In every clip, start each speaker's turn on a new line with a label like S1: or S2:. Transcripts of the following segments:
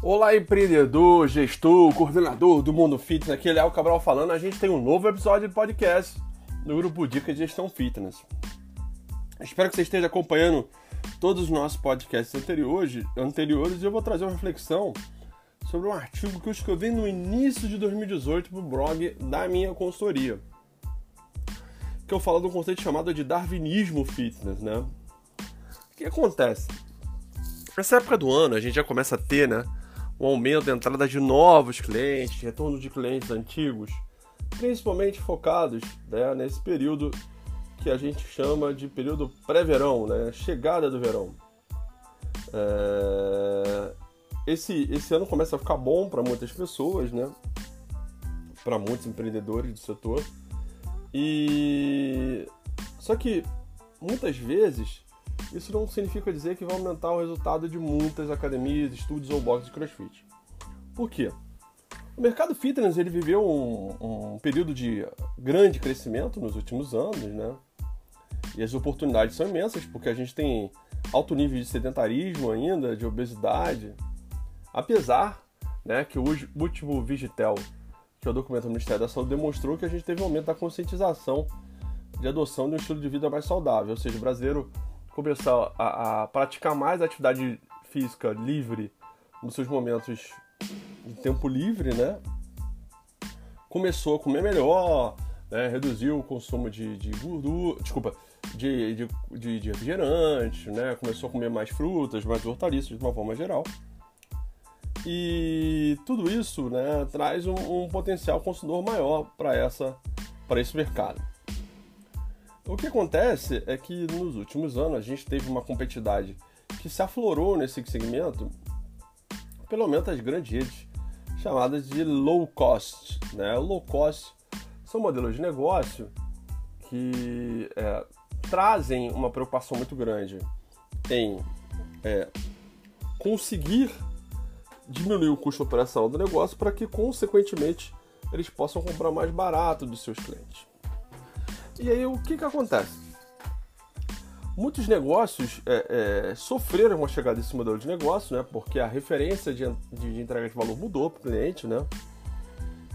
S1: Olá, empreendedor, gestor, coordenador do Mundo Fitness. Aqui é Léo Cabral falando. A gente tem um novo episódio de podcast no grupo Dicas de Gestão Fitness. Espero que você esteja acompanhando todos os nossos podcasts anteriores, anteriores e eu vou trazer uma reflexão sobre um artigo que eu escrevi no início de 2018 para o blog da minha consultoria. Que eu falo um conceito chamado de Darwinismo Fitness, né? O que acontece? Nessa época do ano a gente já começa a ter, né? Um aumento da entrada de novos clientes, retorno de clientes antigos, principalmente focados né, nesse período que a gente chama de período pré-verão, né, chegada do verão. É... Esse, esse ano começa a ficar bom para muitas pessoas, né? para muitos empreendedores do setor. E só que muitas vezes isso não significa dizer que vai aumentar o resultado de muitas academias, estúdios ou boxes de crossfit. Por quê? O mercado fitness ele viveu um, um período de grande crescimento nos últimos anos, né? E as oportunidades são imensas, porque a gente tem alto nível de sedentarismo ainda, de obesidade. Apesar né, que o último Vigitel, que é o documento do Ministério da Saúde, demonstrou que a gente teve um aumento da conscientização de adoção de um estilo de vida mais saudável. Ou seja, o brasileiro começar a, a praticar mais atividade física livre nos seus momentos de tempo livre, né? Começou a comer melhor, né? reduziu o consumo de, de gordura, desculpa, de, de, de, de refrigerante, né? Começou a comer mais frutas, mais hortaliças de uma forma geral. E tudo isso né, traz um, um potencial consumidor maior para esse mercado. O que acontece é que nos últimos anos a gente teve uma competitividade que se aflorou nesse segmento, pelo menos as grandes redes chamadas de low cost. Né? Low cost são modelos de negócio que é, trazem uma preocupação muito grande em é, conseguir diminuir o custo operacional do negócio para que, consequentemente, eles possam comprar mais barato dos seus clientes. E aí o que, que acontece? Muitos negócios é, é, sofreram com a chegada desse modelo de negócio, né? Porque a referência de, de, entrega de valor mudou para o cliente, né?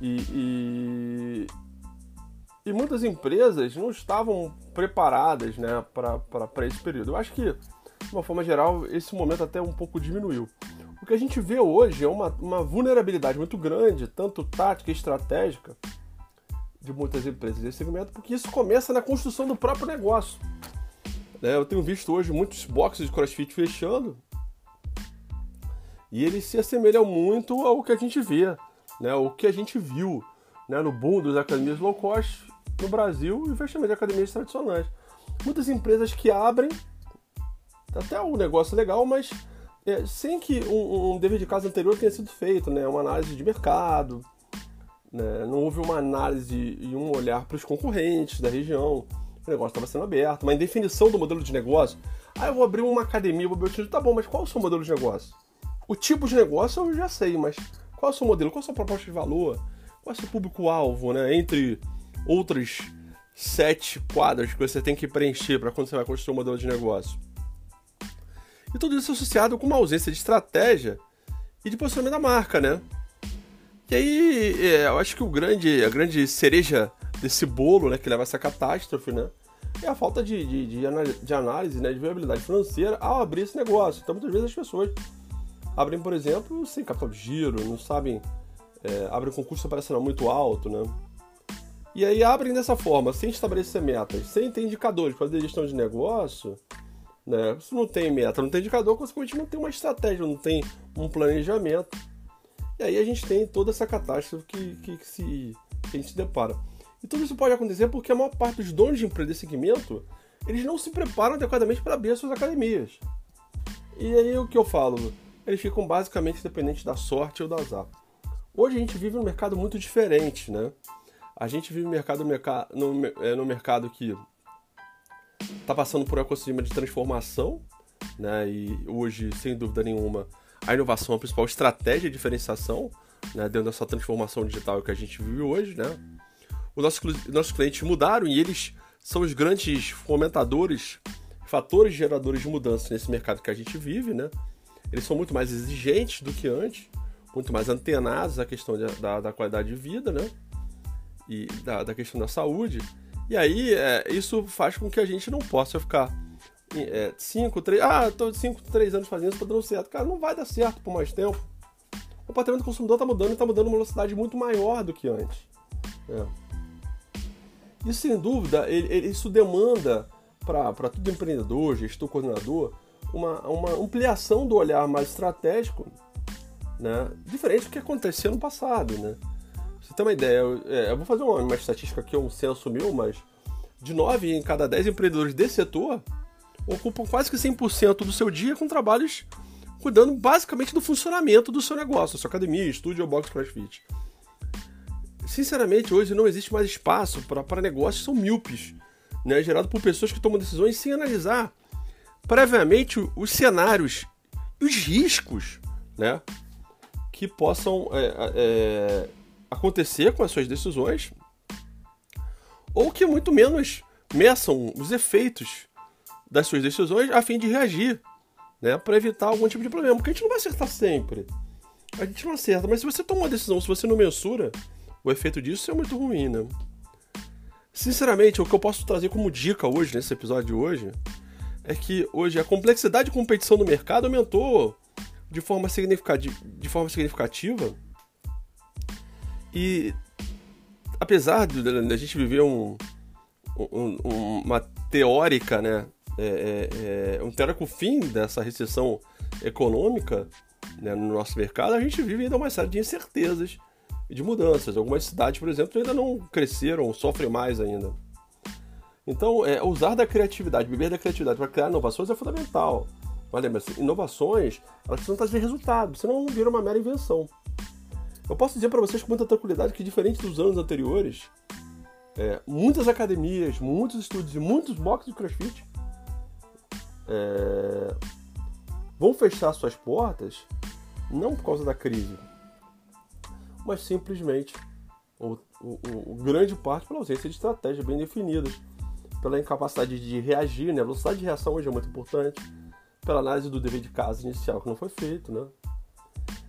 S1: E, e, e, muitas empresas não estavam preparadas né, para esse período. Eu acho que, de uma forma geral, esse momento até um pouco diminuiu. O que a gente vê hoje é uma, uma vulnerabilidade muito grande, tanto tática e estratégica, de muitas empresas desse segmento, porque isso começa na construção do próprio negócio. Né? Eu tenho visto hoje muitos boxes de crossfit fechando e eles se assemelham muito ao que a gente vê, né? o que a gente viu né? no boom das academias low cost no Brasil e fechamento de academias tradicionais. Muitas empresas que abrem, até um negócio legal, mas é, sem que um, um dever de casa anterior tenha sido feito, né? uma análise de mercado, né? Não houve uma análise e um olhar para os concorrentes da região. O negócio estava sendo aberto, uma indefinição do modelo de negócio. Ah, eu vou abrir uma academia, vou abrir um time. Tá bom, mas qual é o seu modelo de negócio? O tipo de negócio eu já sei, mas qual é o seu modelo? Qual é a sua proposta de valor? Qual é o seu público-alvo, né? Entre outras sete quadras que você tem que preencher para quando você vai construir um modelo de negócio. E tudo isso associado com uma ausência de estratégia e de posicionamento da marca, né? E aí, é, eu acho que o grande, a grande cereja desse bolo, né, que leva a essa catástrofe, né, é a falta de, de, de, análise, né, de viabilidade financeira ao abrir esse negócio. Então, muitas vezes as pessoas abrem, por exemplo, sem capital de giro, não sabem, é, abrem um concurso operacional muito alto, né, e aí abrem dessa forma, sem estabelecer metas, sem ter indicadores para fazer gestão de negócio, né? Se não tem meta, não tem indicador, consequentemente não tem uma estratégia, não tem um planejamento. E aí a gente tem toda essa catástrofe que, que, que se, que a gente se depara. E tudo isso pode acontecer porque a maior parte dos donos de empresa desse segmento, eles não se preparam adequadamente para abrir as suas academias. E aí o que eu falo? Eles ficam basicamente dependentes da sorte ou do azar. Hoje a gente vive um mercado muito diferente, né? A gente vive um mercado, no, é, no mercado que está passando por um ecossistema de transformação, né? E hoje, sem dúvida nenhuma, a inovação é a principal estratégia de diferenciação né, dentro dessa transformação digital que a gente vive hoje. Né? Os nossos, clientes mudaram e eles são os grandes fomentadores, fatores geradores de mudança nesse mercado que a gente vive. Né? eles são muito mais exigentes do que antes, muito mais antenados à questão de, da, da, qualidade de vida, né? E da, da questão da saúde. E aí, é, isso faz com que a gente não possa ficar 5, é, 3. Ah, tô 5, 3 anos fazendo isso, tá dando certo. Cara, não vai dar certo por mais tempo. O comportamento do consumidor tá mudando e tá mudando uma velocidade muito maior do que antes. É. E sem dúvida, ele, ele, isso demanda para todo empreendedor, gestor, coordenador, uma, uma ampliação do olhar mais estratégico, né? diferente do que acontecia no passado. Né? Você ter uma ideia, eu, é, eu vou fazer uma, uma, estatística aqui, um censo meu, mas de 9 em cada 10 empreendedores desse setor ocupam quase que 100% do seu dia com trabalhos cuidando basicamente do funcionamento do seu negócio, sua academia, estúdio ou box crossfit. Sinceramente, hoje não existe mais espaço para negócios que são míopes, né, gerado por pessoas que tomam decisões sem analisar previamente os cenários e os riscos né, que possam é, é, acontecer com as suas decisões, ou que muito menos meçam os efeitos das suas decisões a fim de reagir, né, para evitar algum tipo de problema, porque a gente não vai acertar sempre. A gente não acerta, mas se você toma uma decisão, se você não mensura o efeito disso, é muito ruim, né? Sinceramente, o que eu posso trazer como dica hoje, nesse episódio de hoje, é que hoje a complexidade de competição no mercado aumentou de forma significativa, de forma significativa e apesar de, a gente viver um, um, uma teórica, né, é, é, é, um teórico fim dessa recessão econômica né, no nosso mercado, a gente vive ainda uma série de incertezas e de mudanças. Algumas cidades, por exemplo, ainda não cresceram, sofrem mais ainda. Então, é, usar da criatividade, beber da criatividade para criar inovações é fundamental. Mas lembra-se, inovações, elas precisam trazer resultado, senão não vira uma mera invenção. Eu posso dizer para vocês com muita tranquilidade que, diferente dos anos anteriores, é, muitas academias, muitos estúdios e muitos boxes de crossfit é, vão fechar suas portas não por causa da crise, mas simplesmente o, grande parte pela ausência de estratégias bem definidas pela incapacidade de reagir, né? A velocidade de reação hoje é muito importante, pela análise do dever de casa inicial que não foi feito, né?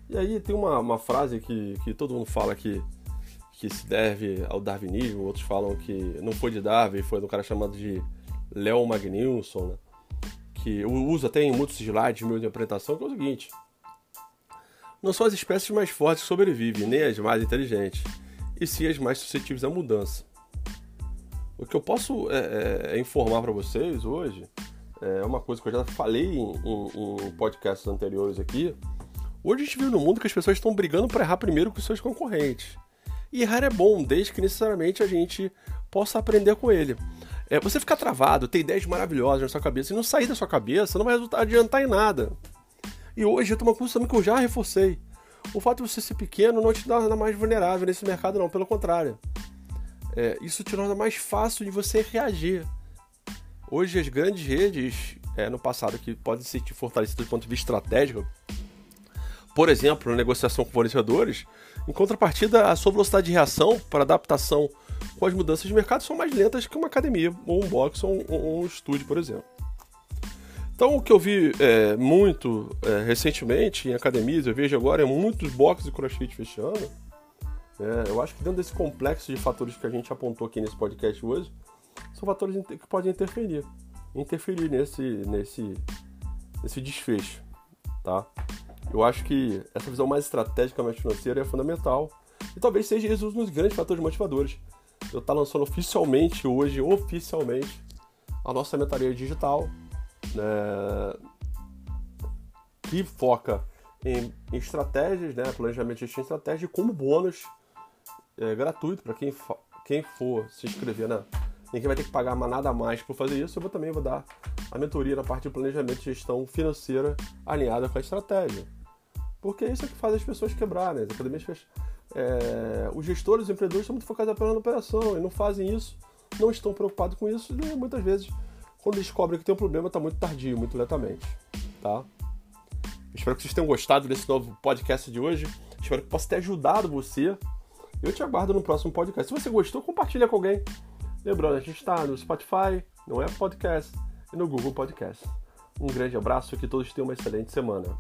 S1: E aí tem uma, uma frase que, que todo mundo fala que, que se deve ao darwinismo, outros falam que não foi de Darwin, foi um cara chamado de Léo Magnilson, né? Que eu uso até em muitos slides de minha interpretação, que é o seguinte: não são as espécies mais fortes que sobrevivem, nem as mais inteligentes, e sim as mais suscetíveis à mudança. O que eu posso é, é, é informar para vocês hoje é uma coisa que eu já falei em, em, em, podcasts anteriores aqui. Hoje a gente vive no mundo que as pessoas estão brigando para errar primeiro com seus concorrentes. E errar é bom, desde que necessariamente a gente possa aprender com ele. É, você ficar travado, ter ideias maravilhosas na sua cabeça e não sair da sua cabeça não vai adiantar em nada. E hoje eu tô uma também que eu já reforcei. O fato de você ser pequeno não te nada mais vulnerável nesse mercado, não. Pelo contrário é, isso te torna mais fácil de você reagir. Hoje as grandes redes, é, no passado, que podem ser fortalecidas do ponto de vista estratégico, por exemplo, na negociação com fornecedores, em contrapartida, a sua velocidade de reação para adaptação com as mudanças de mercado são mais lentas que uma academia, ou um box, ou um, ou um estúdio, por exemplo. Então, o que eu vi é, muito é, recentemente em academias, eu vejo agora é muitos boxes de crossfit fechando, é, eu acho que dentro desse complexo de fatores que a gente apontou aqui nesse podcast hoje, são fatores que podem interferir, interferir nesse, nesse, nesse desfecho, tá? Eu acho que essa visão mais estratégica, mais financeira é fundamental e talvez seja um dos grandes fatores motivadores. Eu estou tá lançando oficialmente hoje, oficialmente, a nossa mentoria digital, né, que foca em, em estratégias, né, planejamento de estratégia como bônus é, gratuito para quem, quem for se inscrever na. Ninguém vai ter que pagar nada a mais por fazer isso. Eu vou, também vou dar a mentoria na parte de planejamento e gestão financeira alinhada com a estratégia. Porque é isso é que faz as pessoas quebrar, né? As academias é, os gestores, os empreendedores estão muito focados apenas na operação e não fazem isso, não estão preocupados com isso e muitas vezes, quando descobrem que tem um problema, está muito tardio, muito lentamente. Tá? Espero que vocês tenham gostado desse novo podcast de hoje. Espero que possa ter ajudado você eu te aguardo no próximo podcast. Se você gostou, compartilha com alguém. Lembrando, a gente está no Spotify, no Apple Podcast e no Google Podcast. Um grande abraço e que todos tenham uma excelente semana.